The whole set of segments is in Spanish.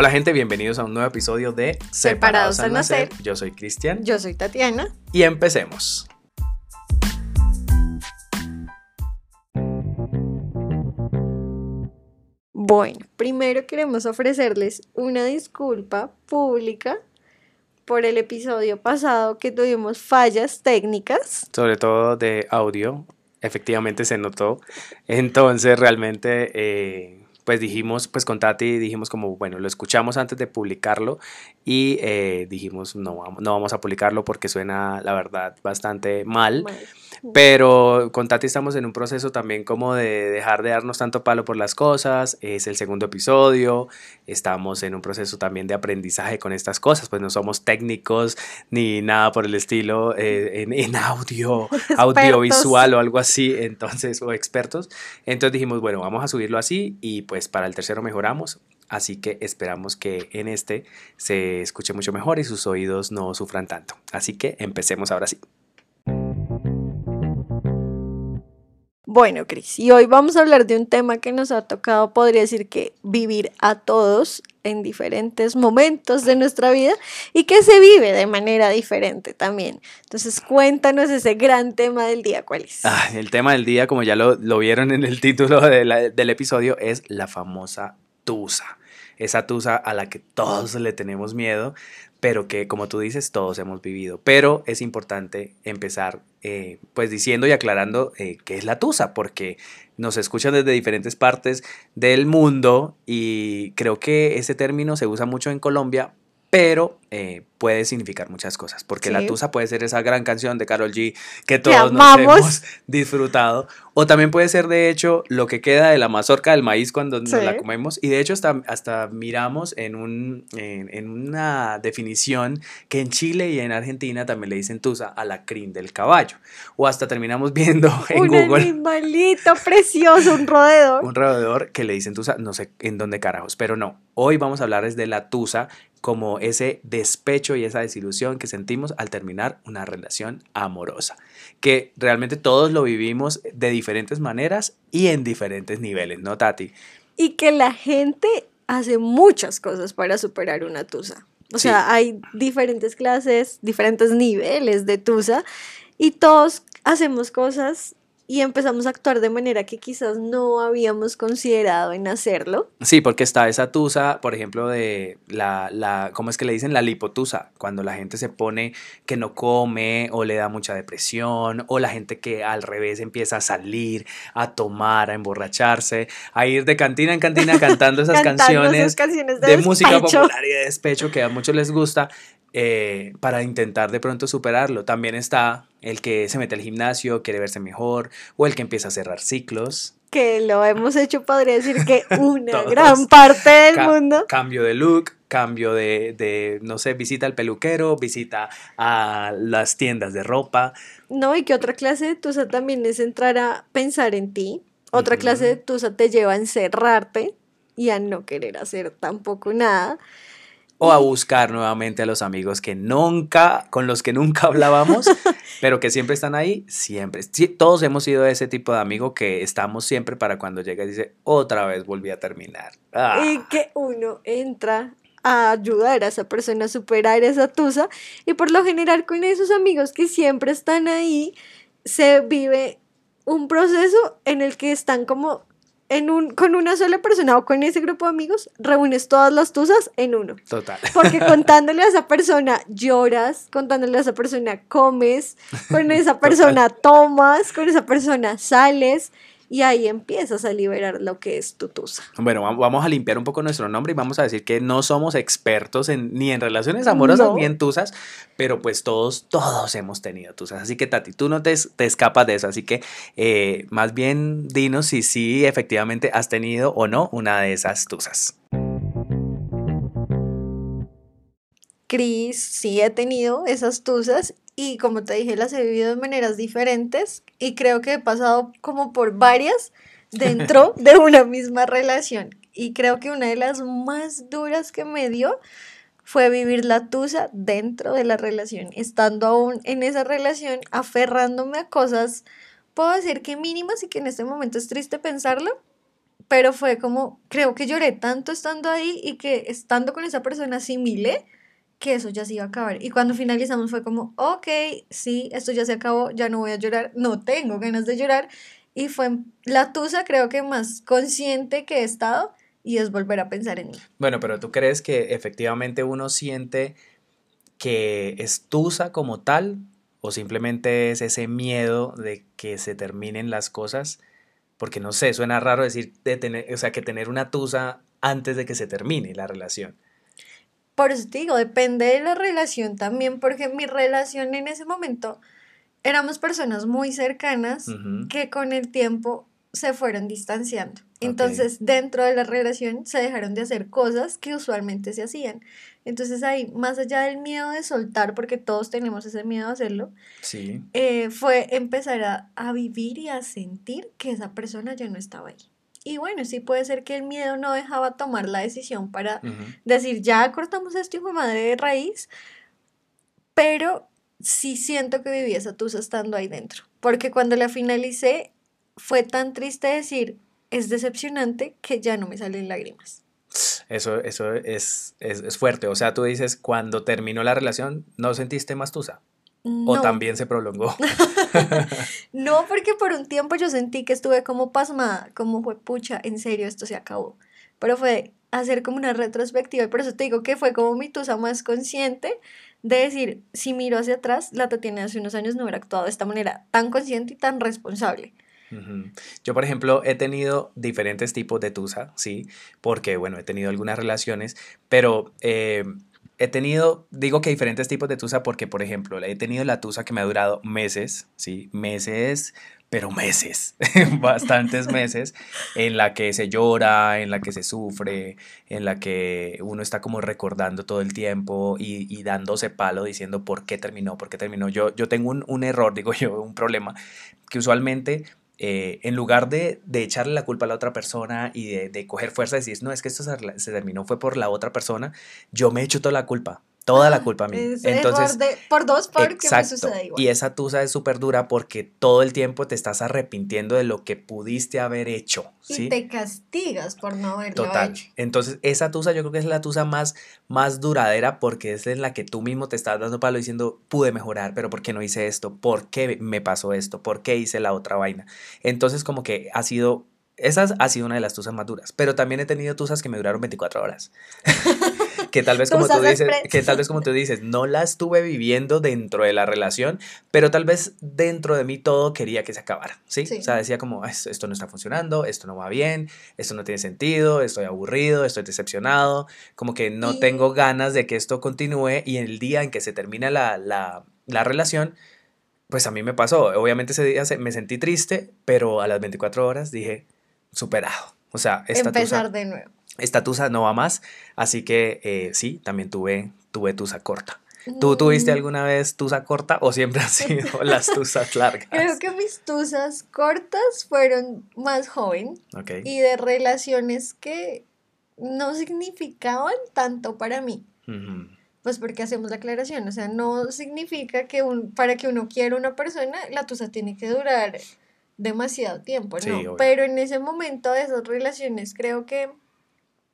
Hola gente, bienvenidos a un nuevo episodio de Separados, al nacer. Yo soy Cristian. Yo soy Tatiana. Y empecemos. Bueno, primero queremos ofrecerles una disculpa pública por el episodio pasado que tuvimos fallas técnicas. Sobre todo de audio, efectivamente se notó. Entonces realmente... Eh, pues dijimos, pues con Tati dijimos como, bueno, lo escuchamos antes de publicarlo y eh, dijimos, no, no vamos a publicarlo porque suena, la verdad, bastante mal. Pero con Tati estamos en un proceso también como de dejar de darnos tanto palo por las cosas. Es el segundo episodio. Estamos en un proceso también de aprendizaje con estas cosas. Pues no somos técnicos ni nada por el estilo eh, en, audio, audiovisual o algo así. Entonces, o expertos. Entonces dijimos, bueno, vamos a subirlo así y pues para el tercero mejoramos. Así que esperamos que en este se escuche mucho mejor y sus oídos no sufran tanto. Así que empecemos ahora sí. Bueno, Cris, y hoy vamos a hablar de un tema que nos ha tocado, podría decir que vivir a todos en diferentes momentos de nuestra vida y que se vive de manera diferente también. Entonces, cuéntanos ese gran tema del día, ¿cuál es? Ah, el tema del día, como ya lo, vieron en el título del episodio, es la famosa tusa. Esa tusa a la que todos le tenemos miedo, pero que como tú dices, todos hemos vivido. Pero es importante empezar eh, pues diciendo y aclarando eh, qué es la tusa, porque nos escuchan desde diferentes partes del mundo y creo que ese término se usa mucho en Colombia, pero eh, puede significar muchas cosas, porque la Tusa puede ser esa gran canción de Carol G que todos nos hemos disfrutado, o también puede ser de hecho lo que queda de la mazorca del maíz cuando nos la comemos, y de hecho hasta, hasta miramos en, un, en, una definición que en Chile y en Argentina también le dicen Tusa a la crin del caballo, o hasta terminamos viendo en un Google. Un animalito precioso, un roedor. un roedor que le dicen Tusa, no sé en dónde carajos, pero no, hoy vamos a hablarles de la Tusa como ese despecho y esa desilusión que sentimos al terminar una relación amorosa, que realmente todos lo vivimos de diferentes maneras y en diferentes niveles, ¿no, Tati? Y que la gente hace muchas cosas para superar una tusa. O sea, hay diferentes clases, diferentes niveles de tusa y todos hacemos cosas y empezamos a actuar de manera que quizás no habíamos considerado en hacerlo. Sí, porque está esa tusa, por ejemplo, de la, la, ¿cómo es que le dicen? La lipotusa, cuando la gente se pone que no come o le da mucha depresión, o la gente que al revés empieza a salir, a tomar, a emborracharse, a ir de cantina en cantina cantando esas canciones, de, música popular y de despecho que a muchos les gusta. Eh, para intentar de pronto superarlo. También está el que se mete al gimnasio, quiere verse mejor, o el que empieza a cerrar ciclos. Que lo hemos hecho, podría decir que una gran parte del mundo. Cambio de look, cambio de, de, no sé, visita al peluquero, visita a las tiendas de ropa. No, y que otra clase de tusa también es entrar a pensar en ti. Otra clase de tusa te lleva a encerrarte y a no querer hacer tampoco nada o a buscar nuevamente a los amigos que nunca, con los que nunca hablábamos, pero que siempre están ahí, siempre. todos hemos sido ese tipo de amigo que estamos siempre para cuando llega y dice, otra vez volví a terminar. Ah. Y que uno entra a ayudar a esa persona a superar esa tusa y por lo general con esos amigos que siempre están ahí, se vive un proceso en el que están como en un, con una sola persona o con ese grupo de amigos, reúnes todas las tusas en uno. Total. Porque contándole a esa persona lloras, contándole a esa persona comes, con esa persona tomas, con esa persona sales y ahí empiezas a liberar lo que es tu tusa. Bueno, vamos a limpiar un poco nuestro nombre y vamos a decir que no somos expertos en, ni en relaciones amorosas ni en tusas, pero pues todos, todos hemos tenido tusas. Así que Tati, tú no te, te escapas de eso, así que eh, más bien dinos si sí efectivamente has tenido o no una de esas tusas. Cris sí he tenido esas tusas y como te dije, las he vivido de maneras diferentes y creo que he pasado como por varias dentro de una misma relación. Y creo que una de las más duras que me dio fue vivir la tusa dentro de la relación, estando aún en esa relación, aferrándome a cosas, puedo decir que mínimas y que en este momento es triste pensarlo, pero fue como, creo que lloré tanto estando ahí y que estando con esa persona asimilé que eso ya se iba a acabar. Y cuando finalizamos fue como, ok, sí, esto ya se acabó, ya no voy a llorar, no tengo ganas de llorar. Y fue la tusa creo que más consciente que he estado y es volver a pensar en mí. Bueno, pero tú crees que efectivamente uno siente que es tusa como tal o simplemente es ese miedo de que se terminen las cosas, porque no sé, suena raro decir de tener, o sea, que tener una tusa antes de que se termine la relación. Por eso te digo, depende de la relación también, porque mi relación en ese momento éramos personas muy cercanas que con el tiempo se fueron distanciando. Entonces, dentro de la relación se dejaron de hacer cosas que usualmente se hacían. Entonces ahí, más allá del miedo de soltar, porque todos tenemos ese miedo a hacerlo, sí. Eh, fue empezar a, a, vivir y a sentir que esa persona ya no estaba ahí. Y bueno, sí puede ser que el miedo no dejaba tomar la decisión para decir, ya cortamos esto, hijo de madre de raíz, pero sí siento que viví esa tusa estando ahí dentro. Porque cuando la finalicé, fue tan triste decir, es decepcionante que ya no me salen lágrimas. Eso, eso es, es, fuerte. O sea, tú dices, cuando terminó la relación, ¿no sentiste más tusa? ¿O también se prolongó? no, porque por un tiempo yo sentí que estuve como pasmada, como fue, pucha, en serio, esto se acabó. Pero fue hacer como una retrospectiva y por eso te digo que fue como mi tusa más consciente de decir, si miro hacia atrás, la Tatiana hace unos años no hubiera actuado de esta manera tan consciente y tan responsable. Yo, por ejemplo, he tenido diferentes tipos de tusa, sí, porque, bueno, he tenido algunas relaciones, pero eh, he tenido, digo que diferentes tipos de tusa porque, por ejemplo, he tenido la tusa que me ha durado meses, sí, meses, pero meses, bastantes meses, en la que se llora, en la que se sufre, en la que uno está como recordando todo el tiempo y, y dándose palo diciendo por qué terminó, por qué terminó. Yo, yo tengo un, un error, digo yo, un problema, que usualmente eh, en lugar de, de, echarle la culpa a la otra persona y de, de coger fuerza y decir, no, es que esto se, se, terminó fue por la otra persona, yo me echo toda la culpa toda la culpa a mí. Entonces, por dos porque me sucede igual. Y esa tusa es súper dura porque todo el tiempo te estás arrepintiendo de lo que pudiste haber hecho. ¿sí? Y te castigas por no haberlo Total. hecho. Entonces, esa tusa yo creo que es la tusa más, más duradera porque es en la que tú mismo te estás dando palo diciendo, pude mejorar, pero ¿por qué no hice esto? ¿Por qué me pasó esto? ¿Por qué hice la otra vaina? Entonces, como que ha sido esa ha sido una de las tusas más duras, pero también he tenido tusas que me duraron 24 horas. que tal vez como tú dices, que tal vez como tú dices, no la estuve viviendo dentro de la relación, pero tal vez dentro de mí todo quería que se acabara, ¿sí? O sea, decía como, esto no está funcionando, esto no va bien, esto no tiene sentido, estoy aburrido, estoy decepcionado, como que no tengo ganas de que esto continúe y el día en que se termina la, la, la relación, pues a mí me pasó. Obviamente ese día me sentí triste, pero a las 24 horas dije, superado. O sea, esta Empezar de nuevo. Esta tusa no va más, así que eh, sí, también tuve, tuve tusa corta. ¿Tú tuviste mm. alguna vez tusa corta o siempre han sido las tusas largas? Creo que mis tusas cortas fueron más joven y de relaciones que no significaban tanto para mí. Pues porque hacemos la aclaración, o sea, no significa que un, para que uno quiera una persona, la tusa tiene que durar demasiado tiempo, ¿no? Pero en ese momento de esas relaciones creo que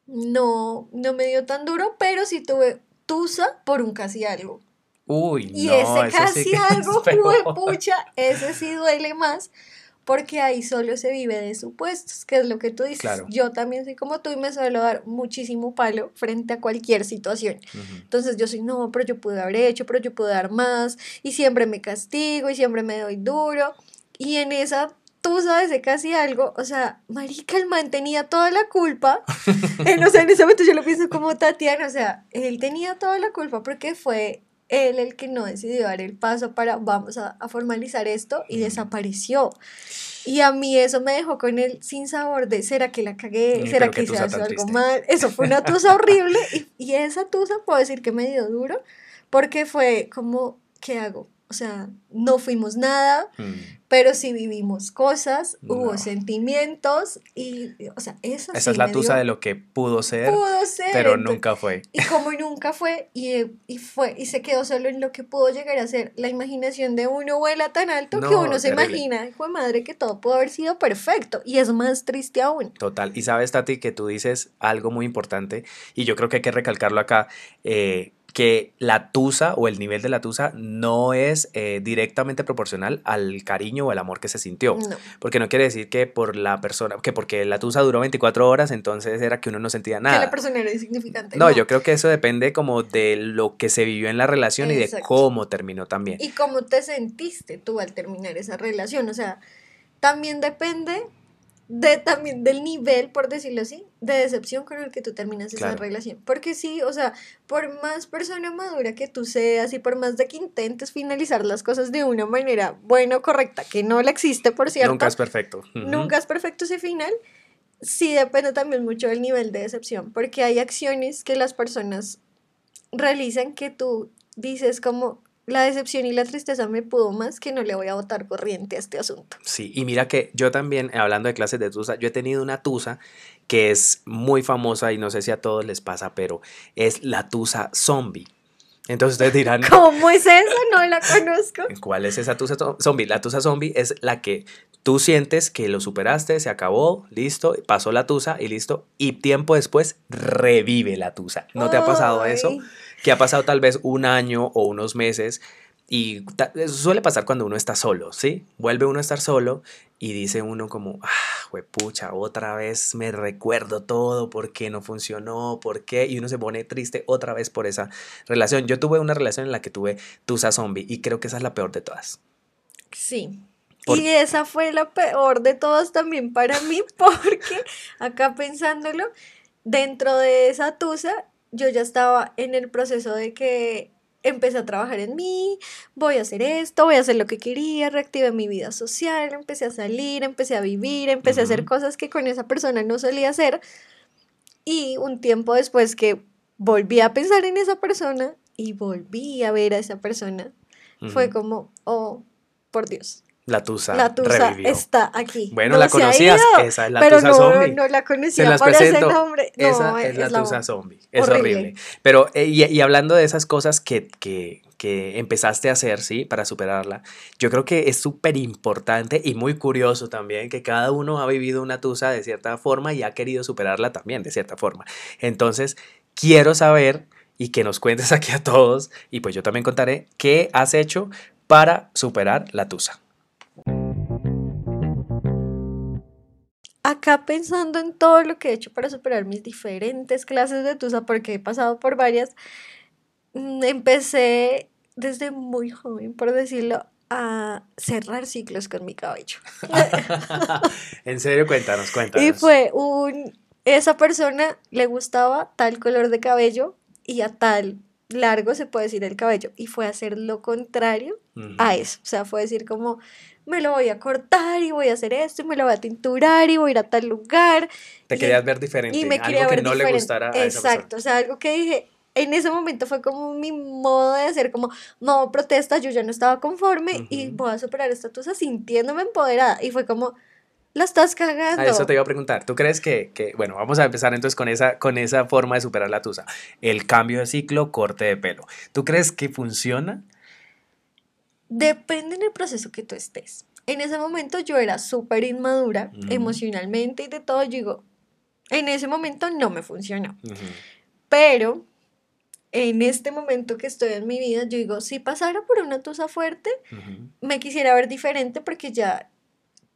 no, no me dio tan duro, pero sí tuve tusa por un casi algo. Uy, y ese casi algo, fue pucha, ese sí duele más, porque ahí solo se vive de supuestos, que es lo que tú dices. Yo también soy como tú y me suelo dar muchísimo palo frente a cualquier situación. Entonces yo soy, no, pero yo pude haber hecho, pero yo pude dar más, y siempre me castigo, y siempre me doy duro. Y en esa tú sabes de casi algo, o sea, marica, el man tenía toda la culpa. o sea, en ese momento yo lo pienso como Tatiana, o sea, él tenía toda la culpa porque fue él el que no decidió dar el paso para vamos a, formalizar esto y desapareció. Y a mí eso me dejó con él sin sabor de, ¿será que la cagué? ¿Será que, hice algo mal? Eso fue una tusa horrible y, y esa tusa puedo decir que me dio duro porque fue como, ¿qué hago? O sea, no fuimos nada, Mm. pero sí vivimos cosas, hubo sentimientos y, o sea, eso Esa sí es la tusa de lo que pudo ser, pudo ser. pero nunca fue. Y como nunca fue, y, y fue, y se quedó solo en lo que pudo llegar a ser, la imaginación de uno vuela tan alto que No, uno se imagina, hijo de madre, que todo pudo haber sido perfecto, y es más triste aún. Total. Y sabes, Tati, que tú dices algo muy importante, y yo creo que hay que recalcarlo acá, eh, que la tusa o el nivel de la tusa no es eh, directamente proporcional al cariño o al amor que se sintió. No. Porque no quiere decir que por la persona, que porque la tusa duró 24 horas, entonces era que uno no sentía Que nada. la persona era insignificante. No, yo creo que eso depende como de lo que se vivió en la relación y de cómo terminó también. y cómo te sentiste tú al terminar esa relación. O sea, también depende de también del nivel, por decirlo así, de decepción con el que tú terminas esa relación. Porque sí, o sea, por más persona madura que tú seas y por más de que intentes finalizar las cosas de una manera buena o correcta, que no la existe, por cierto, Nunca es perfecto. Nunca es perfecto ese final. Sí depende también mucho del nivel de decepción, porque hay acciones que las personas realizan que tú dices como la decepción y la tristeza me pudo más que no le voy a botar corriente a este asunto. Sí, y mira que yo también, hablando de clases de tusa, yo he tenido una tusa que es muy famosa y no sé si a todos les pasa, pero es la tusa zombie. Entonces ustedes dirán, ¿Cómo es esa? No la conozco. ¿cuál es esa tusa zo- zombie? La tusa zombie es la que tú sientes que lo superaste, se acabó, listo, pasó la tusa y listo, y tiempo después revive la tusa. ¿No te ha pasado eso? Que ha pasado tal vez un año o unos meses y eso suele pasar cuando uno está solo, ¿sí? Vuelve uno a estar solo y dice uno como, ah, pucha, otra vez me recuerdo todo, por qué no funcionó, por qué, y uno se pone triste otra vez por esa relación. Yo tuve una relación en la que tuve Tusa Zombie y creo que esa es la peor de todas. Sí. Por- Y esa fue la peor de todas también para mí, porque acá pensándolo, dentro de esa tusa, yo ya estaba en el proceso de que empecé a trabajar en mí, voy a hacer esto, voy a hacer lo que quería, reactivé mi vida social, empecé a salir, empecé a vivir, empecé a hacer cosas que con esa persona no solía hacer. Y un tiempo después que volví a pensar en esa persona y volví a ver a esa persona, fue como, oh, por Dios. La Tusa, La tusa revivió. está aquí. Bueno, No la conocías, esa es la pero Tusa no, Zombie. no la conocía las por presento. ese nombre. No, Esa es la tusa la- zombie. Es horrible. horrible. Pero, eh, y, y hablando de esas cosas que, que, que empezaste a hacer, ¿sí? Para superarla, yo creo que es súper importante y muy curioso también que cada uno ha vivido una tusa de cierta forma y ha querido superarla también de cierta forma. Entonces, quiero saber y que nos cuentes aquí a todos, y pues yo también contaré, qué has hecho para superar la tusa. Acá pensando en todo lo que he hecho para superar mis diferentes clases de tusa, porque he pasado por varias, mm, empecé desde muy joven, por decirlo, a cerrar ciclos con mi cabello. en serio, cuéntanos, cuéntanos. Y fue un, esa persona le gustaba tal color de cabello y a tal largo se puede decir el cabello. Y fue hacer lo contrario a eso. O sea, fue decir como, me lo voy a cortar y voy a hacer esto y me lo voy a tinturar y voy a ir a tal lugar. Te y- querías ver diferente, Y me algo quería que ver no le diferente. gustara a esa. Exacto, o sea, algo que dije, en ese momento fue como mi modo de hacer como, no, protesta, yo ya no estaba conforme y voy a superar esta tusa sintiéndome empoderada. Y fue como, la estás cagando. A eso te iba a preguntar. ¿Tú crees que, que- bueno, vamos a empezar entonces con esa, con esa forma de superar la tusa? El cambio de ciclo, corte de pelo. ¿Tú crees que funciona? Depende en el proceso que tú estés. En ese momento yo era súper inmadura Ujú. emocionalmente y de todo. Yo digo, en ese momento no me funcionó. Pero en este momento que estoy en mi vida, yo digo, si pasara por una tusa fuerte, me quisiera ver diferente porque ya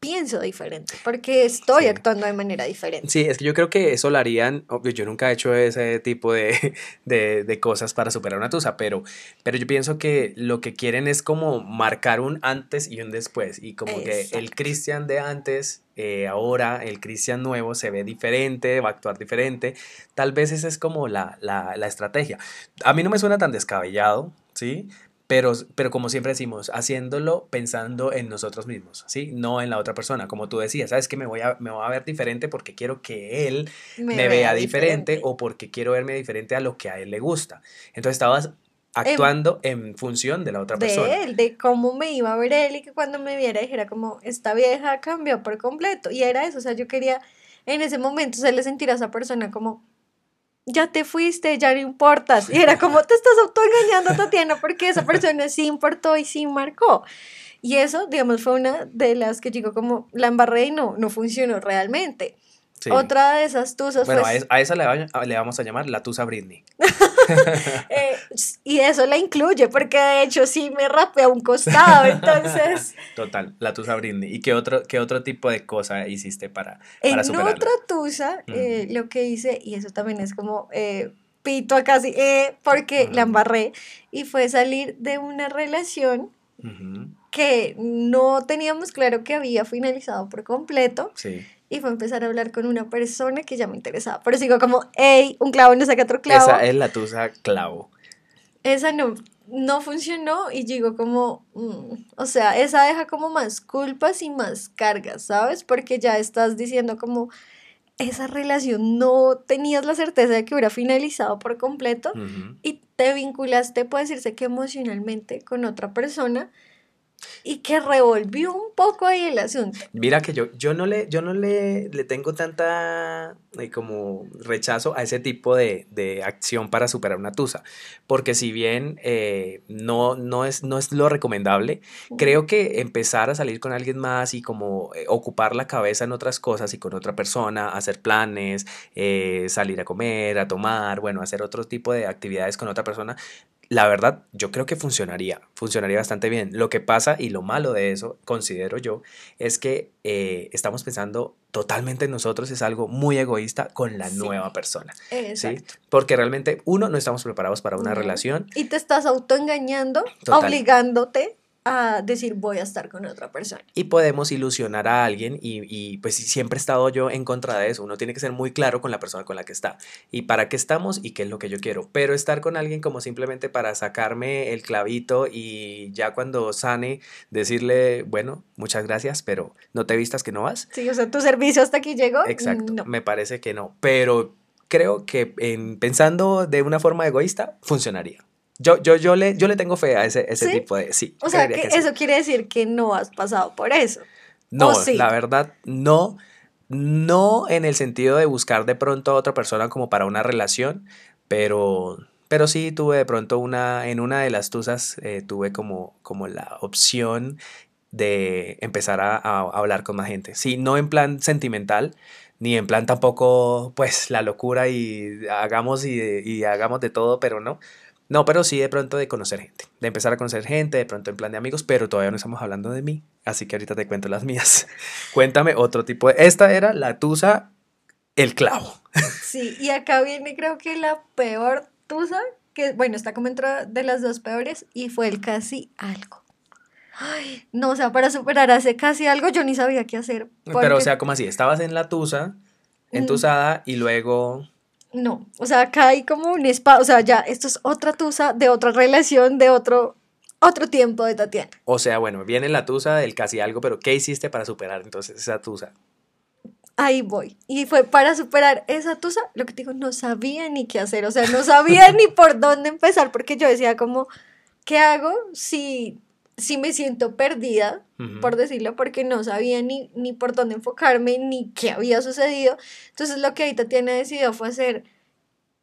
pienso diferente, porque estoy Sí. actuando de manera diferente. Sí, es que yo creo que eso lo harían, obvio, yo nunca he hecho ese tipo de, de- de cosas para superar una tusa, pero, pero yo pienso que lo que quieren es como marcar un antes y un después, y como que el Exacto. Cristian de antes, eh, ahora el Cristian nuevo se ve diferente, va a actuar diferente, tal vez esa es como la, la, la estrategia. A mí no me suena tan descabellado, ¿sí? Pero, pero como siempre decimos, haciéndolo pensando en nosotros mismos, ¿sí? No en la otra persona. Como tú decías, ¿sabes que Me voy a, me voy a ver diferente porque quiero que él me, vea diferente, o porque quiero verme diferente a lo que a él le gusta. Entonces estabas actuando en, función de la otra persona. De él, de cómo me iba a ver él y que cuando me viera dijera como, esta vieja cambió por completo. Y era eso, o sea, yo quería en ese momento hacerle sentir a esa persona como, ya te fuiste, ya no importas. Y era como, te estás autoengañando, Tatiana, porque esa persona sí importó y sí marcó. Y eso, digamos, fue una de las que digo como, la embarré y no, no funcionó realmente. Otra de esas tusas bueno, a, esa le, le, vamos a llamar la tusa Britney. Eh, y eso la incluye, porque de hecho sí me rapé a un costado, entonces... Total, la tusa Britney. ¿Y qué otro, qué otro tipo de cosa hiciste para, para En otra tusa, eh, lo que hice, y eso también es como... Eh, pito a casi, porque la embarré, y fue salir de una relación que no teníamos claro que había finalizado por completo. Sí y fue empezar a hablar con una persona que ya me interesaba. Pero sigo como, hey, un clavo no saca otro clavo. Esa es la tusa clavo. Esa no, no funcionó y digo como, mm, o sea, esa deja como más culpas y más cargas, ¿sabes? Porque ya estás diciendo como, esa relación no tenías la certeza de que hubiera finalizado por completo y te vinculaste, puede decirse que emocionalmente con otra persona y que revolvió un poco ahí el asunto. Mira que yo, yo no, le, yo no le, le tengo tanta eh, como rechazo a ese tipo de, de, acción para superar una tusa, porque si bien eh, no, no, es, no es lo recomendable, creo que empezar a salir con alguien más y como eh, ocupar la cabeza en otras cosas y con otra persona, hacer planes, salir a comer, a tomar, bueno, hacer otro tipo de actividades con otra persona, la verdad, yo creo que funcionaría, funcionaría bastante bien. Lo que pasa y lo malo de eso, considero yo, es que eh, estamos pensando totalmente en nosotros, es algo muy egoísta con la nueva persona. ¿sí? Porque realmente, uno, no estamos preparados para una relación. Y te estás autoengañando, obligándote a decir voy a estar con otra persona. Y podemos ilusionar a alguien y, y, pues siempre he estado yo en contra de eso. Uno tiene que ser muy claro con la persona con la que está y para qué estamos y qué es lo que yo quiero. Pero estar con alguien como simplemente para sacarme el clavito y ya cuando sane decirle, bueno, muchas gracias, pero no te vistas que no vas. Sí, o sea, tu servicio hasta aquí llegó. Exacto, me parece que no. Pero creo que en, pensando de una forma egoísta, funcionaría. Yo, yo, yo, le, yo le tengo fe a ese, ese tipo de... Sí. O sea, que, eso quiere decir que no has pasado por eso. No, la verdad, no. No en el sentido de buscar de pronto a otra persona como para una relación, pero, pero sí tuve de pronto una, en una de las tusas eh, tuve como, como la opción de empezar a, hablar con más gente. Sí, no en plan sentimental, ni en plan tampoco, pues, la locura y hagamos y, y hagamos de todo, pero no. No, pero sí de pronto de conocer gente, de empezar a conocer gente, de pronto en plan de amigos, pero todavía no estamos hablando de mí, así que ahorita te cuento las mías. Cuéntame otro tipo de... Esta era la tusa, el clavo. Sí, y acá viene creo que la peor tusa, que bueno, está como entre de las dos peores, y fue el casi algo. Ay, no, o sea, para superar ese casi algo yo ni sabía qué hacer. Pero, o sea, como así, estabas en la tusa, entusada, y luego no, o sea, acá hay como un espacio, o sea, ya, esto es otra tusa de otra relación, de otro, otro tiempo de Tatiana. O sea, bueno, viene la tusa del casi algo, pero ¿qué hiciste para superar entonces esa tusa? Ahí voy. Y fue para superar esa tusa, lo que te digo, no sabía ni qué hacer, o sea, no sabía ni por dónde empezar, porque yo decía como, ¿qué hago si sí me siento perdida, por decirlo, porque no sabía ni, ni por dónde enfocarme, ni qué había sucedido. Entonces lo que ahorita tiene decidido fue hacer,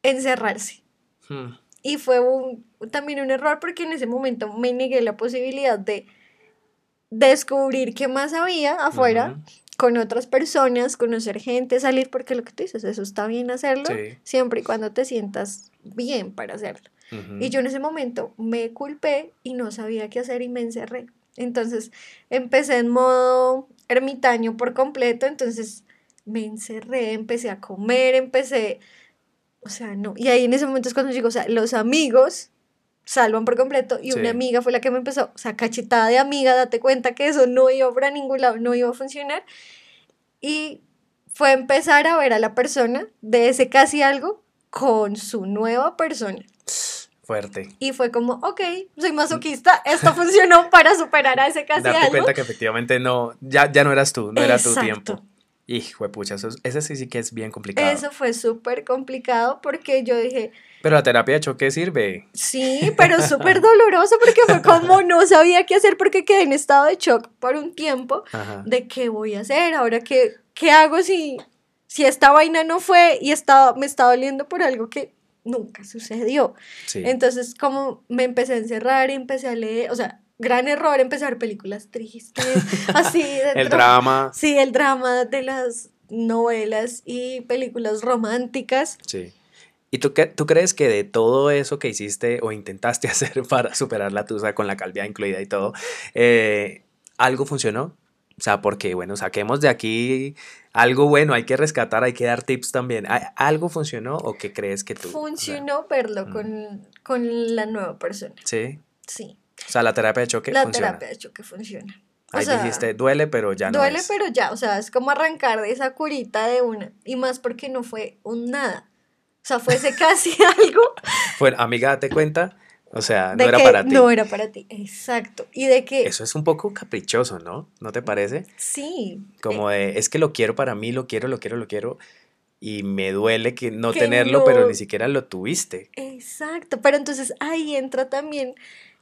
encerrarse. Hmm. Y fue un, también un error porque en ese momento me negué la posibilidad de descubrir qué más había afuera. con otras personas, conocer gente, salir, porque lo que tú dices, eso está bien hacerlo, siempre y cuando te sientas bien para hacerlo. Y yo en ese momento me culpé y no sabía qué hacer y me encerré. Entonces empecé en modo ermitaño por completo, entonces me encerré, empecé a comer, empecé, o sea, no. Y ahí en ese momento es cuando digo, o sea, los amigos salvan por completo y una amiga fue la que me empezó, o sea, cachetada de amiga, date cuenta que eso no iba para ningún lado, no iba a funcionar. Y fue empezar a ver a la persona de ese casi algo con su nueva persona. Fuerte. Y fue como, ok, soy masoquista, esto funcionó para superar a ese casi Darte cuenta que efectivamente no, ya, ya no eras tú, no era tu tiempo. Hijo de pucha, eso, es- ese sí, sí que es bien complicado. Eso fue súper complicado porque yo dije, Pero la terapia de choque sirve. sí, pero súper doloroso porque fue como no sabía qué hacer porque quedé en estado de shock por un tiempo Ajá. de qué voy a hacer, ahora qué, qué hago si, si esta vaina no fue y estaba, me está doliendo por algo que nunca sucedió. Sí. Entonces, como me empecé a encerrar y empecé a leer, o sea, gran error empezar películas tristes, así. El drama. Sí, el drama de las novelas y películas románticas. Sí. ¿Y tú, qué, tú crees que de todo eso que hiciste o intentaste hacer para superar la tusa con la calvia incluida y todo, eh, algo funcionó? O sea, porque, bueno, saquemos de aquí algo bueno, hay que rescatar, hay que dar tips también. ¿A- ¿Algo funcionó o qué crees que tú? o sea, Funcionó verlo mm. con, con la nueva persona. sí. Sí, O sea, la terapia de choque la funciona. terapia de hecho que funciona. O Ahí sea, dijiste, duele, pero ya no duele, es. pero ya, o sea, es como arrancar de esa curita de una. Y más porque no fue un nada. O sea, fuese casi algo Bueno, amiga, date cuenta, o sea, no era para ti. no era para ti. Exacto. Y de que Eso es un poco caprichoso, ¿no? ¿No te parece? sí. Como de, es que lo quiero para mí, lo quiero, lo quiero, lo quiero. Y me duele que no Que tenerlo, pero ni siquiera lo tuviste. Exacto, pero entonces ahí entra también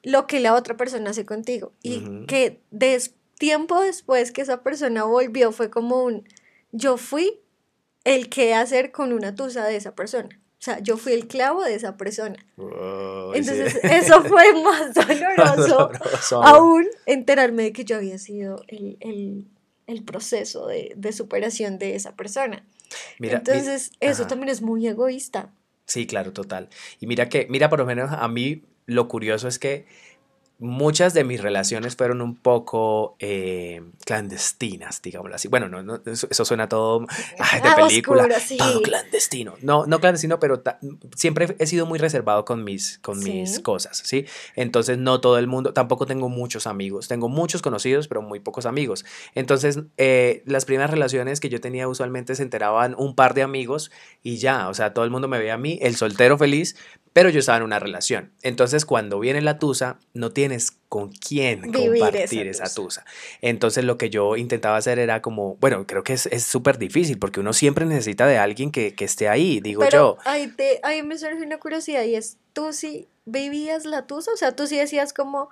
lo que la otra persona hace contigo y que des- tiempo después que esa persona volvió fue como un, yo fui el que hacer con una tusa de esa persona, o sea, yo fui el clavo de esa persona. Sí. Entonces eso fue más doloroso Doloroso aún. enterarme de que yo había sido el, el- el proceso de, de superación de esa persona. Mira, mi- Entonces eso ajá. también es muy egoísta. Sí, claro, total. Y mira que, mira, por lo menos a mí lo curioso es que muchas de mis relaciones fueron un poco eh, clandestinas, digámoslo así. Bueno, no, no, eso, suena todo ay, de Ah, película, oscuro, sí. todo clandestino. No, no clandestino, pero siempre he sido muy reservado con mis, con Sí. mis cosas, ¿sí? Entonces no todo el mundo, tampoco tengo muchos amigos, tengo muchos conocidos, pero muy pocos amigos. Entonces eh, las primeras relaciones que yo tenía usualmente se enteraban un par de amigos y ya, o sea, todo el mundo me veía a mí, el soltero feliz, pero yo estaba en una relación. Entonces, cuando viene la tusa, no tienes con quién Vivir compartir esa esa tusa. Entonces, lo que yo intentaba hacer era como, bueno, creo que es es súper difícil porque uno siempre necesita de alguien que, que esté ahí, digo Pero yo. ahí, te, ahí me surge una curiosidad y es, ¿tú sí vivías la tusa? O sea, tú sí decías como,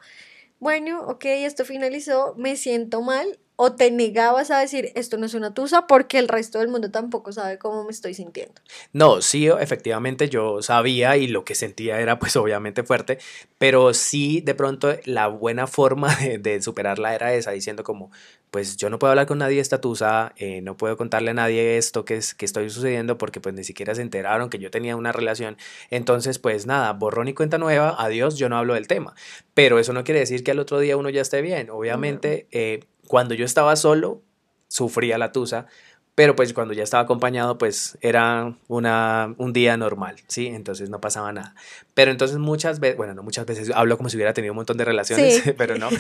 bueno, ok, esto finalizó, me siento mal, o te negabas a decir, esto no es una tusa porque el resto del mundo tampoco sabe cómo me estoy sintiendo. No, sí, efectivamente yo sabía y lo que sentía era pues obviamente fuerte, pero sí de pronto la buena forma de, de superarla era esa, diciendo como, pues yo no puedo hablar con nadie de esta tusa, eh, no puedo contarle a nadie esto que, es, que estoy sucediendo porque pues ni siquiera se enteraron que yo tenía una relación, entonces pues nada, borrón y cuenta nueva, adiós, yo no hablo del tema, pero eso no quiere decir que al otro día uno ya esté bien, obviamente eh, cuando yo estaba solo, sufría la tusa, pero pues cuando ya estaba acompañado, pues era una, un día normal, ¿sí? Entonces no pasaba nada. Pero entonces muchas veces, bueno, no muchas veces, hablo como si hubiera tenido un montón de relaciones, Sí. pero no.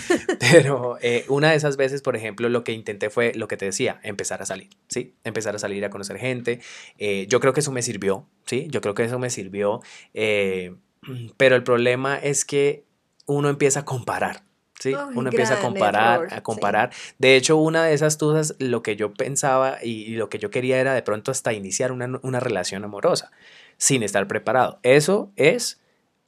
Pero eh, una de esas veces, por ejemplo, lo que intenté fue lo que te decía, empezar a salir, ¿sí? Empezar a salir a conocer gente. Eh, yo creo que eso me sirvió, ¿sí? Yo creo que eso me sirvió. eh, pero el problema es que uno empieza a comparar. ¿Sí? Uno empieza a comparar, error, a sí. comparar. De hecho, una de esas cosas, lo que yo pensaba y, y lo que yo quería era de pronto hasta iniciar una, una relación amorosa sin estar preparado. Eso es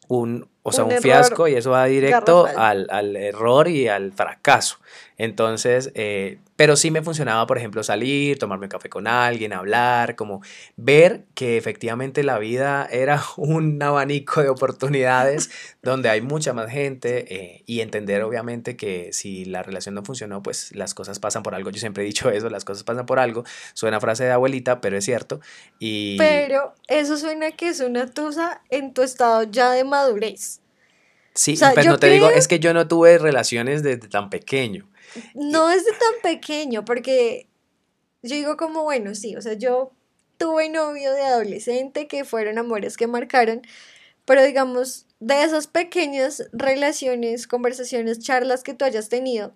un, o sea, Un fiasco y eso va directo al, al error y al fracaso. Entonces, eh, pero sí me funcionaba, por ejemplo, salir, tomarme un café con alguien, hablar, como ver que efectivamente la vida era un abanico de oportunidades donde hay mucha más gente eh, y entender obviamente que si la relación no funcionó, pues las cosas pasan por algo. Yo siempre he dicho eso, las cosas pasan por algo. Suena frase de abuelita, pero es cierto. Y Pero eso suena que es una tusa en tu estado ya de madurez. Sí, o sea, pero yo no te digo, es que yo no tuve relaciones desde tan pequeño. No desde tan pequeño, porque yo digo como, bueno, sí, o sea, yo tuve novio de adolescente que fueron amores que marcaron, pero digamos, de esas pequeñas relaciones, conversaciones, charlas que tú hayas tenido,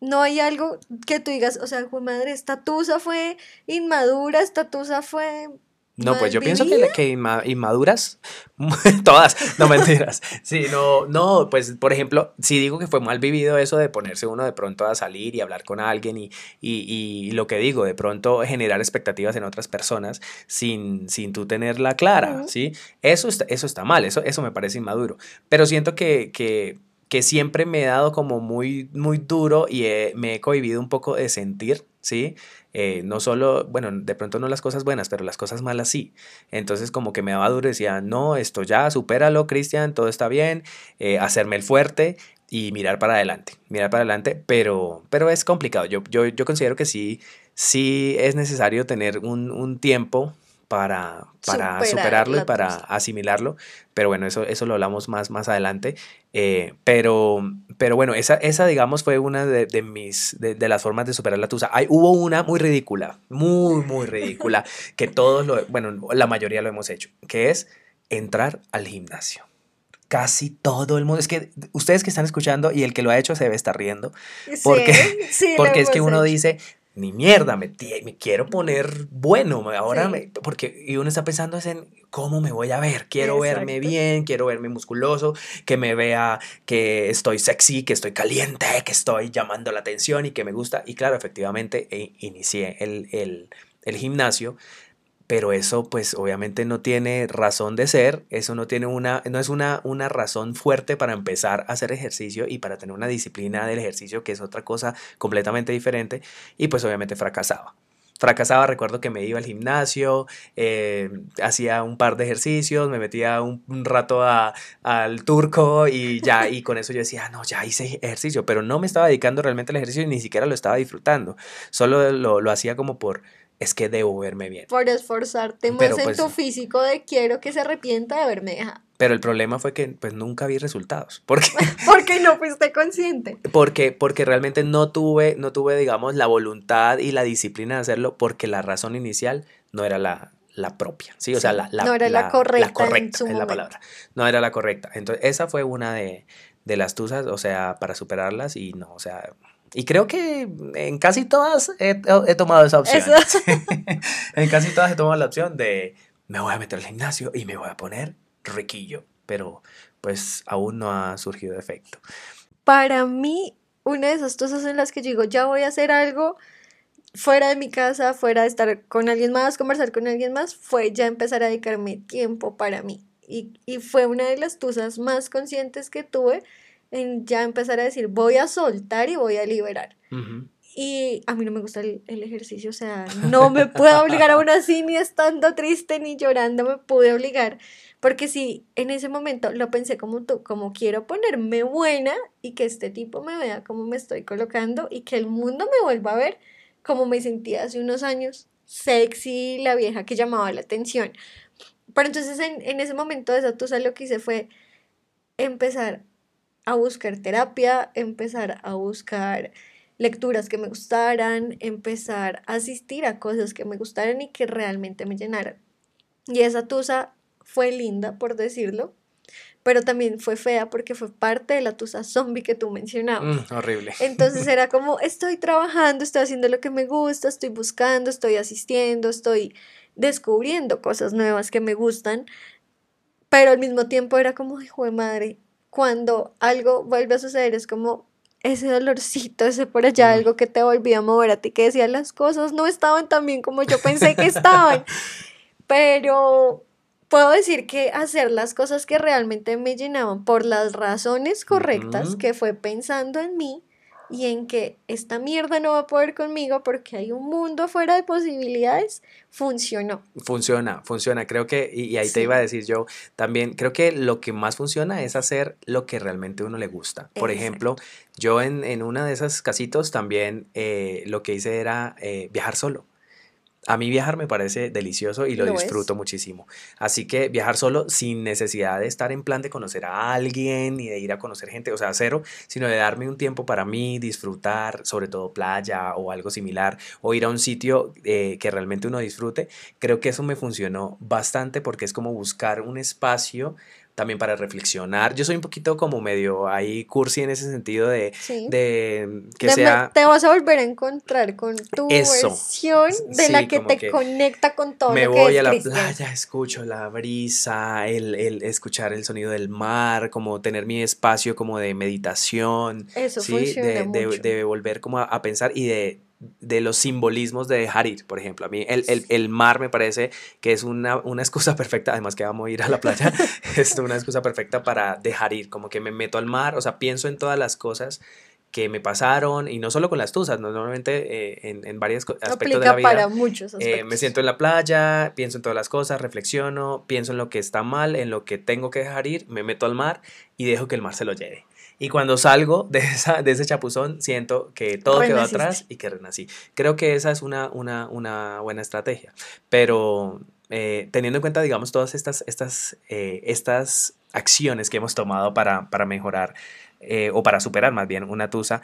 no hay algo que tú digas, o sea, "Jue madre, esta tusa fue inmadura, esta tusa fue No, pues yo pienso que, que inmaduras, todas, no mentiras. Sí, no, no, pues por ejemplo, si digo que fue mal vivido eso de ponerse uno de pronto a salir y hablar con alguien y, y, y lo que digo, de pronto generar expectativas en otras personas sin, sin tú tenerla clara, ¿sí? Eso está, eso está mal, eso, eso me parece inmaduro. Pero siento que, que que siempre me he dado como muy, muy duro y me he cohibido un poco de sentir, ¿sí? Eh, no solo, bueno, de pronto no las cosas buenas, pero las cosas malas sí. Entonces como que me daba duro y decía, no, esto ya, supéralo, Cristian, todo está bien, eh, hacerme el fuerte y mirar para adelante, mirar para adelante, pero, pero es complicado. Yo, yo, yo considero que sí, sí es necesario tener un, un tiempo para, para superarlo y para asimilarlo. Pero bueno, eso, eso lo hablamos más, más adelante. Eh, pero, pero bueno, esa, esa digamos fue una de, de mis, de, de, las formas de superar la tusa. Hay, hubo una muy ridícula, muy, muy ridícula, que todos lo, bueno, la mayoría lo hemos hecho, que es entrar al gimnasio casi todo el mundo. Es que ustedes que están escuchando y el que lo ha hecho se debe estar riendo. Porque, sí, porque es que uno dice, ni mierda, me, me quiero poner bueno, ahora me, porque y uno está pensando es en cómo me voy a ver, quiero verme bien, quiero verme musculoso, que me vea que estoy sexy, que estoy caliente, que estoy llamando la atención y que me gusta. Y claro, efectivamente, e, inicié el, el, el gimnasio pero eso pues obviamente no tiene razón de ser, eso no tiene una, no es una, una razón fuerte para empezar a hacer ejercicio y para tener una disciplina del ejercicio que es otra cosa completamente diferente y pues obviamente fracasaba. Fracasaba, recuerdo que me iba al gimnasio, eh, hacía un par de ejercicios, me metía un, rato al turco y ya, y con eso yo decía, no, ya hice ejercicio, pero no me estaba dedicando realmente al ejercicio y ni siquiera lo estaba disfrutando, solo lo, lo hacía como por es que debo verme bien. Por esforzarte más en pues tu físico de quiero que se arrepienta de haberme dejado. Pero el problema fue que pues nunca vi resultados. Porque, porque no fuiste consciente. Porque, porque realmente no tuve, no tuve, digamos, la voluntad y la disciplina de hacerlo porque la razón inicial no era la, la propia, ¿sí? O sea, la, la, no era la, correcta, la correcta es la palabra. No era la correcta. Entonces, esa fue una de, de las tusas, o sea, para superarlas y no, o sea, y creo que en casi todas he, tomado esa opción. en casi todas he tomado la opción de me voy a meter al gimnasio y me voy a poner riquillo. Pero pues aún no ha surgido efecto. Para mí, una de esas cosas en las que digo, ya voy a hacer algo fuera de mi casa, fuera de estar con alguien más, conversar con alguien más, fue ya empezar a dedicarme tiempo para mí. Y, y fue una de las tusas más conscientes que tuve en ya empezar a decir, voy a soltar y voy a liberar. Y a mí no me gusta el, ejercicio, o sea, no me puedo obligar aún así, ni estando triste ni llorando, me pude obligar. Porque si en ese momento lo pensé como tú, como quiero ponerme buena y que este tipo me vea como me estoy colocando y que el mundo me vuelva a ver como me sentía hace unos años, sexy, la vieja que llamaba la atención. Pero entonces en, en ese momento de esa tusa lo que hice fue empezar a buscar terapia, empezar a buscar lecturas que me gustaran, empezar a asistir a cosas que me gustaran y que realmente me llenaran. Y esa tusa fue linda, por decirlo, pero también fue fea porque fue parte de la tusa zombie que tú mencionabas. Mm, horrible. Entonces era como, estoy trabajando, estoy haciendo lo que me gusta, estoy buscando, estoy asistiendo, estoy descubriendo cosas nuevas que me gustan, pero al mismo tiempo era como, hijo de madre, cuando algo vuelve a suceder es como ese dolorcito, ese por allá, algo que te volvía a mover a ti, que decía las cosas no estaban tan bien como yo pensé que estaban. Pero puedo decir que hacer las cosas que realmente me llenaban por las razones correctas, que fue pensando en mí, y en que esta mierda no va a poder conmigo porque hay un mundo afuera de posibilidades, funcionó. Funciona, funciona. Creo que, y, ahí te iba a decir yo, también creo que lo que más funciona es hacer lo que realmente uno le gusta. Por ejemplo, yo en, en, una de esas casitos también eh, lo que hice era eh, viajar solo. A mí viajar me parece delicioso y lo, disfruto muchísimo. Así que viajar solo sin necesidad de estar en plan de conocer a alguien ni de ir a conocer gente, o sea, cero, sino de darme un tiempo para mí, disfrutar, sobre todo playa o algo similar, o ir a un sitio eh, que realmente uno disfrute. Creo que eso me funcionó bastante porque es como buscar un espacio también para reflexionar. Yo soy un poquito como medio ahí cursi en ese sentido de, de que sea... Te vas a volver a encontrar con tu versión de la que te conecta con todo. Me voy a la playa, escucho la brisa, el, el, escuchar el sonido del mar, como tener mi espacio como de meditación. Eso ¿sí? de, de, de, volver como a pensar y de de los simbolismos de dejar ir, por ejemplo. A mí el, mar me parece que es una, excusa perfecta, además que vamos a ir a la playa, es una excusa perfecta para dejar ir, como que me meto al mar, o sea, pienso en todas las cosas que me pasaron y no solo con las tuzas, normalmente eh, en, en varios aspectos de la vida. para muchos eh, me siento en la playa, pienso en todas las cosas, reflexiono, pienso en lo que está mal, en lo que tengo que dejar ir, me meto al mar y dejo que el mar se lo lleve. Y cuando salgo de, esa, de ese chapuzón, siento que todo quedó atrás y que renací. Creo que esa es una, una, una buena estrategia. Pero eh, teniendo en cuenta, digamos, todas estas, estas, eh, estas acciones que hemos tomado para, para mejorar eh, o para superar más bien una tusa,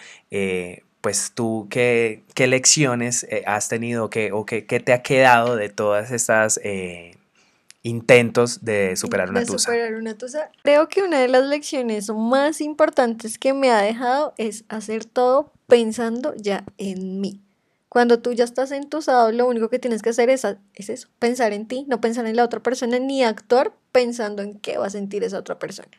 pues tú, ¿qué, qué lecciones has tenido que, o qué, qué, te ha quedado de todas estas intentos de superar una tusa. Superar una tusa. Creo que una de las lecciones más importantes que me ha dejado es hacer todo pensando ya en mí. Cuando tú ya estás entusado, lo único que tienes que hacer es, es eso, pensar en ti, no pensar en la otra persona, ni actuar pensando en qué va a sentir esa otra persona.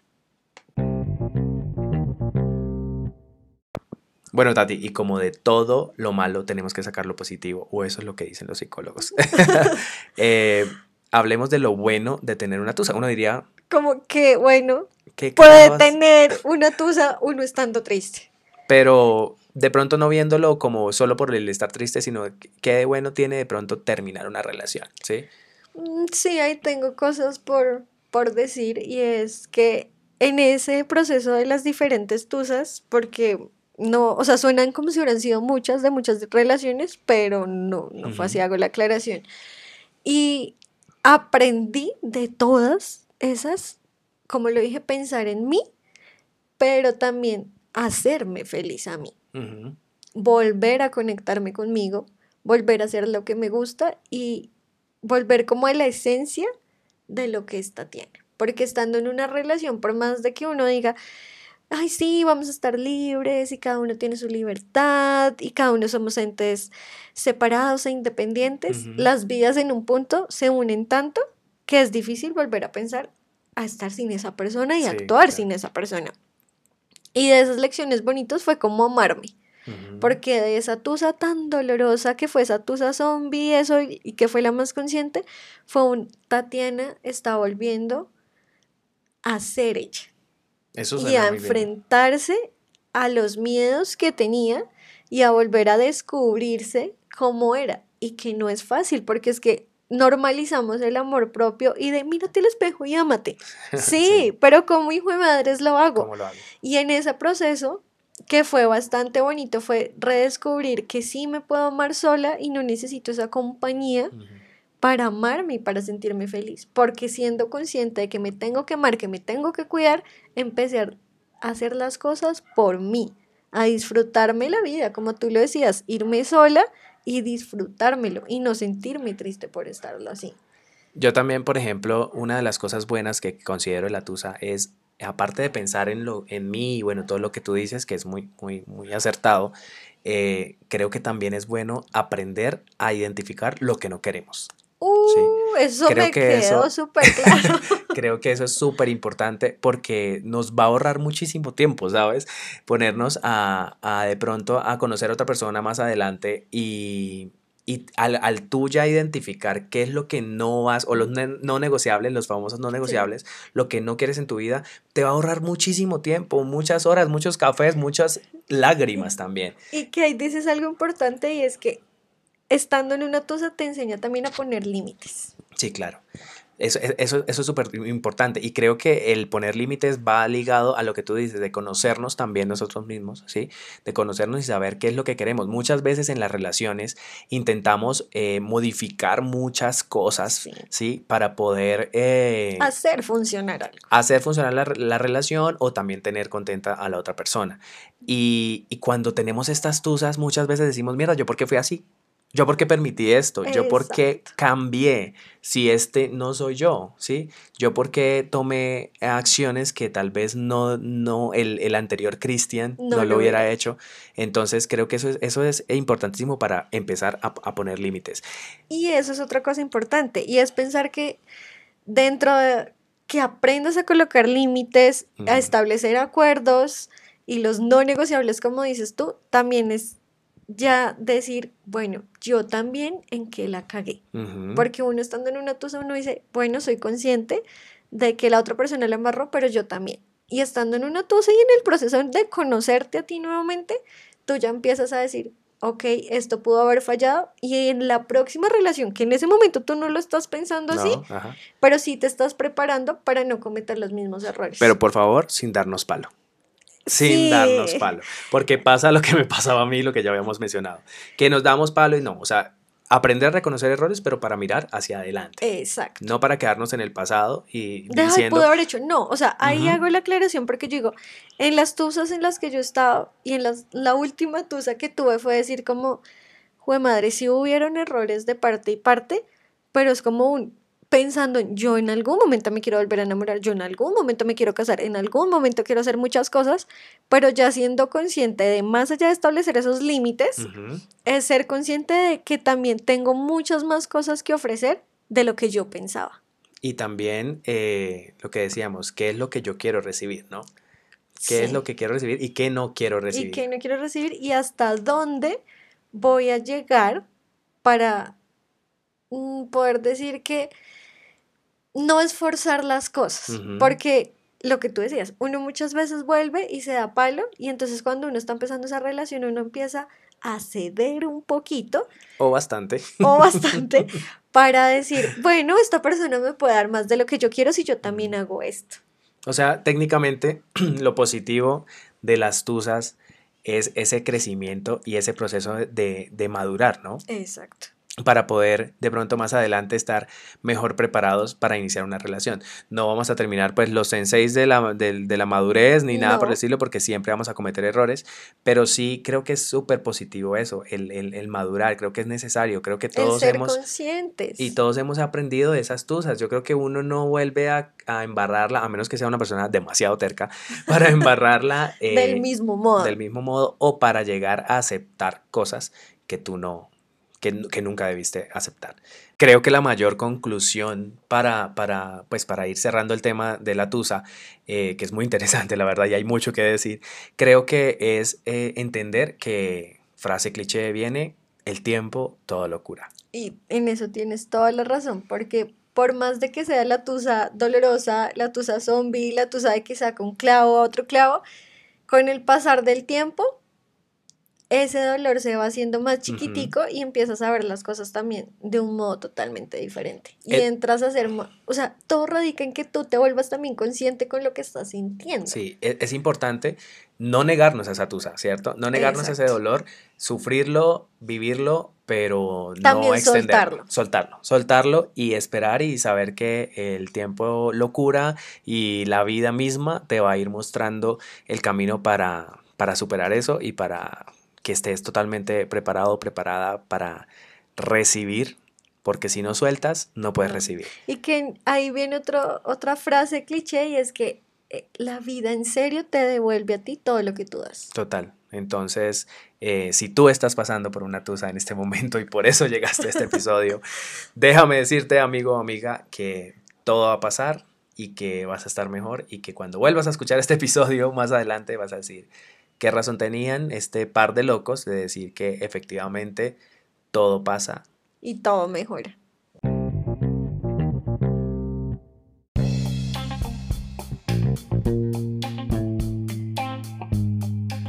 Bueno, Tati, y como de todo lo malo tenemos que sacar lo positivo, o eso es lo que dicen los psicólogos. eh, hablemos de lo bueno de tener una tusa. Uno diría... Como que, bueno, puede tener una tusa uno estando triste. Pero de pronto no viéndolo como solo por el estar triste, sino qué de bueno tiene de pronto terminar una relación, ¿sí? Mm, sí, ahí tengo cosas por, por decir y es que en ese proceso de las diferentes tusas, porque no, o sea, suenan como si hubieran sido muchas de muchas relaciones, pero no, no fue así, hago la aclaración. Y aprendí de todas esas, como lo dije, pensar en mí, pero también hacerme feliz a mí. Volver a conectarme conmigo, volver a hacer lo que me gusta y volver como a la esencia de lo que ésta tiene. Porque estando en una relación, por más de que uno diga, ay, sí, vamos a estar libres y cada uno tiene su libertad y cada uno somos entes separados e independientes, las vidas en un punto se unen tanto que es difícil volver a pensar a estar sin esa persona y actuar sin esa persona. Y de esas lecciones bonitas fue como amarme. Porque de esa tusa tan dolorosa que fue esa tusa zombie eso, y que fue la más consciente, fue un Tatiana está volviendo a ser ella y a enfrentarse a los miedos que tenía y a volver a descubrirse cómo era y que no es fácil porque es que normalizamos el amor propio y de mírate el espejo y ámate. Sí, pero como hijo de madres lo hago. lo hago. Y en ese proceso, que fue bastante bonito, fue redescubrir que sí me puedo amar sola y no necesito esa compañía para amarme y para sentirme feliz. Porque siendo consciente de que me tengo que amar, que me tengo que cuidar, empecé a hacer las cosas por mí, a disfrutarme la vida, como tú lo decías, irme sola y disfrutármelo y no sentirme triste por estarlo así. Yo también, por ejemplo, una de las cosas buenas que considero de la Tusa es, aparte de pensar en, lo, en mí y bueno, todo lo que tú dices, que es muy, muy, muy acertado, eh, creo que también es bueno aprender a identificar lo que no queremos. Uh, eso me quedó súper claro. creo que eso es súper importante porque nos va a ahorrar muchísimo tiempo, ¿sabes? Ponernos a, a de pronto a conocer a otra persona más adelante y, y al, al tú ya identificar qué es lo que no vas, o los no negociables, los famosos no negociables, lo que no quieres en tu vida, te va a ahorrar muchísimo tiempo, muchas horas, muchos cafés, muchas lágrimas también. Y que ahí dices algo importante y es que estando en una tusa te enseña también a poner límites. Sí, claro. Eso, eso, eso es súper importante y creo que el poner límites va ligado a lo que tú dices, de conocernos también nosotros mismos, ¿sí? De conocernos y saber qué es lo que queremos. Muchas veces en las relaciones intentamos eh, modificar muchas cosas, ¿sí? Para poder... Eh, hacer funcionar algo. Hacer funcionar la, la, relación o también tener contenta a la otra persona. Y, y cuando tenemos estas tusas, muchas veces decimos, mierda, ¿yo por qué fui así? Yo por qué permití esto, yo por qué cambié si este no soy yo, ¿sí? Yo por qué tomé acciones que tal vez no, no el, anterior Cristian no, lo hubiera hecho. Entonces creo que eso es, eso es importantísimo para empezar a, poner límites. Y eso es otra cosa importante, y es pensar que dentro de que aprendas a colocar límites, a establecer acuerdos y los no negociables, como dices tú, también es ya decir, bueno, yo también en que la cagué. Porque uno estando en una tusa, uno dice, bueno, soy consciente de que la otra persona la embarró, pero yo también. Y estando en una tusa y en el proceso de conocerte a ti nuevamente, tú ya empiezas a decir, ok, esto pudo haber fallado y en la próxima relación, que en ese momento tú no lo estás pensando así, pero sí te estás preparando para no cometer los mismos errores. Pero por favor, sin darnos palo sin darnos palo. Porque pasa lo que me pasaba a mí, lo que ya habíamos mencionado, que nos damos palo y no, o sea, aprender a reconocer errores, pero para mirar hacia adelante. Exacto. No para quedarnos en el pasado y Deja, diciendo... pudo haber hecho, no, o sea, ahí hago la aclaración porque yo digo, en las tusas en las que yo he estado y en las, la última tusa que tuve fue decir como, jue madre, si hubieron errores de parte y parte, pero es como un, pensando en yo en algún momento me quiero volver a enamorar, yo en algún momento me quiero casar, en algún momento quiero hacer muchas cosas, pero ya siendo consciente de más allá de establecer esos límites, es ser consciente de que también tengo muchas más cosas que ofrecer de lo que yo pensaba. Y también eh, lo que decíamos, ¿qué es lo que yo quiero recibir, no? ¿Qué es lo que quiero recibir y qué no quiero recibir? Y qué no quiero recibir y hasta dónde voy a llegar para mm, poder decir que no es forzar las cosas, porque lo que tú decías, uno muchas veces vuelve y se da palo y entonces cuando uno está empezando esa relación uno empieza a ceder un poquito. O bastante. O bastante para decir, bueno, esta persona me puede dar más de lo que yo quiero si yo también hago esto. O sea, técnicamente lo positivo de las tusas es ese crecimiento y ese proceso de, de madurar, ¿no? Exacto para poder de pronto más adelante estar mejor preparados para iniciar una relación. No vamos a terminar pues los senseis de la, de, la madurez ni nada por decirlo porque siempre vamos a cometer errores, pero sí creo que es súper positivo eso, el, el, madurar, creo que es necesario, creo que todos ser hemos... conscientes. Y todos hemos aprendido de esas tusas, yo creo que uno no vuelve a, a embarrarla, a menos que sea una persona demasiado terca, para embarrarla... del mismo modo. Del mismo modo o para llegar a aceptar cosas que tú no, que, nunca debiste aceptar. Creo que la mayor conclusión para, para, pues para ir cerrando el tema de la tusa, eh, que es muy interesante, la verdad, y hay mucho que decir, creo que es eh, entender que, frase cliché viene, el tiempo todo lo cura. Y en eso tienes toda la razón, porque por más de que sea la tusa dolorosa, la tusa zombie, la tusa de que saca un clavo a otro clavo, con el pasar del tiempo ese dolor se va haciendo más chiquitico y empiezas a ver las cosas también de un modo totalmente diferente. Y eh, entras a ser, o sea, todo radica en que tú te vuelvas también consciente con lo que estás sintiendo. Sí, e, es, importante no negarnos a esa tusa, ¿cierto? No negarnos a ese dolor, sufrirlo, vivirlo, pero no extenderlo. Soltarlo. Soltarlo, soltarlo y esperar y saber que el tiempo lo cura y la vida misma te va a ir mostrando el camino para, para superar eso y para que estés totalmente preparado o preparada para recibir, porque si no sueltas, no puedes recibir. Y que ahí viene otro, otra frase cliché y es que eh, la vida en serio te devuelve a ti todo lo que tú das. Total. Entonces, eh, si tú estás pasando por una tusa en este momento y por eso llegaste a este episodio, déjame decirte, amigo o amiga, que todo va a pasar y que vas a estar mejor y que cuando vuelvas a escuchar este episodio más adelante vas a decir, ¿Qué razón tenían este par de locos de decir que efectivamente todo pasa? Y todo mejora.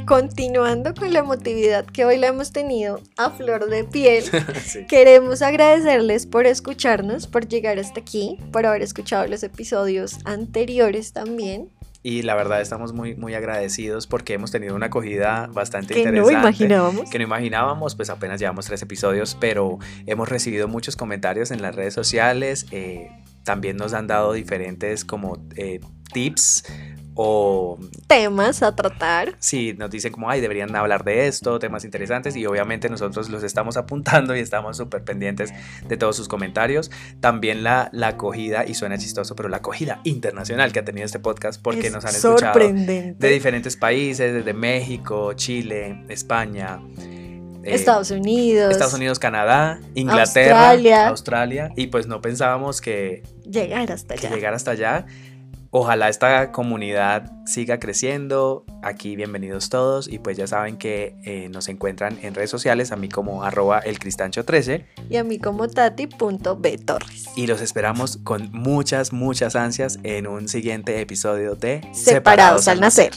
Continuando con la emotividad que hoy la hemos tenido a flor de piel, queremos agradecerles por escucharnos, por llegar hasta aquí, por haber escuchado los episodios anteriores también y la verdad estamos muy, muy agradecidos porque hemos tenido una acogida bastante interesante. Que no imaginábamos. Que no imaginábamos, pues apenas llevamos tres episodios, pero hemos recibido muchos comentarios en las redes sociales. Eh, también nos han dado diferentes como eh, tips o temas a tratar. Sí, nos dicen como, ay, deberían hablar de esto, temas interesantes, y obviamente nosotros los estamos apuntando y estamos súper pendientes de todos sus comentarios. También la, la acogida, y suena chistoso, pero la acogida internacional que ha tenido este podcast, porque nos han escuchado de diferentes países, desde México, Chile, España. Eh, Estados Unidos. Estados Unidos, Canadá, Inglaterra, Australia. Australia y pues no pensábamos que llegar hasta allá. Que llegar hasta allá Ojalá esta comunidad siga creciendo. Aquí bienvenidos todos y pues ya saben que eh, nos encuentran en redes sociales, a mí como arroba elcristancho13 y a mí como tati.btorres. Y los esperamos con muchas, muchas ansias en un siguiente episodio de Separados, al nacer.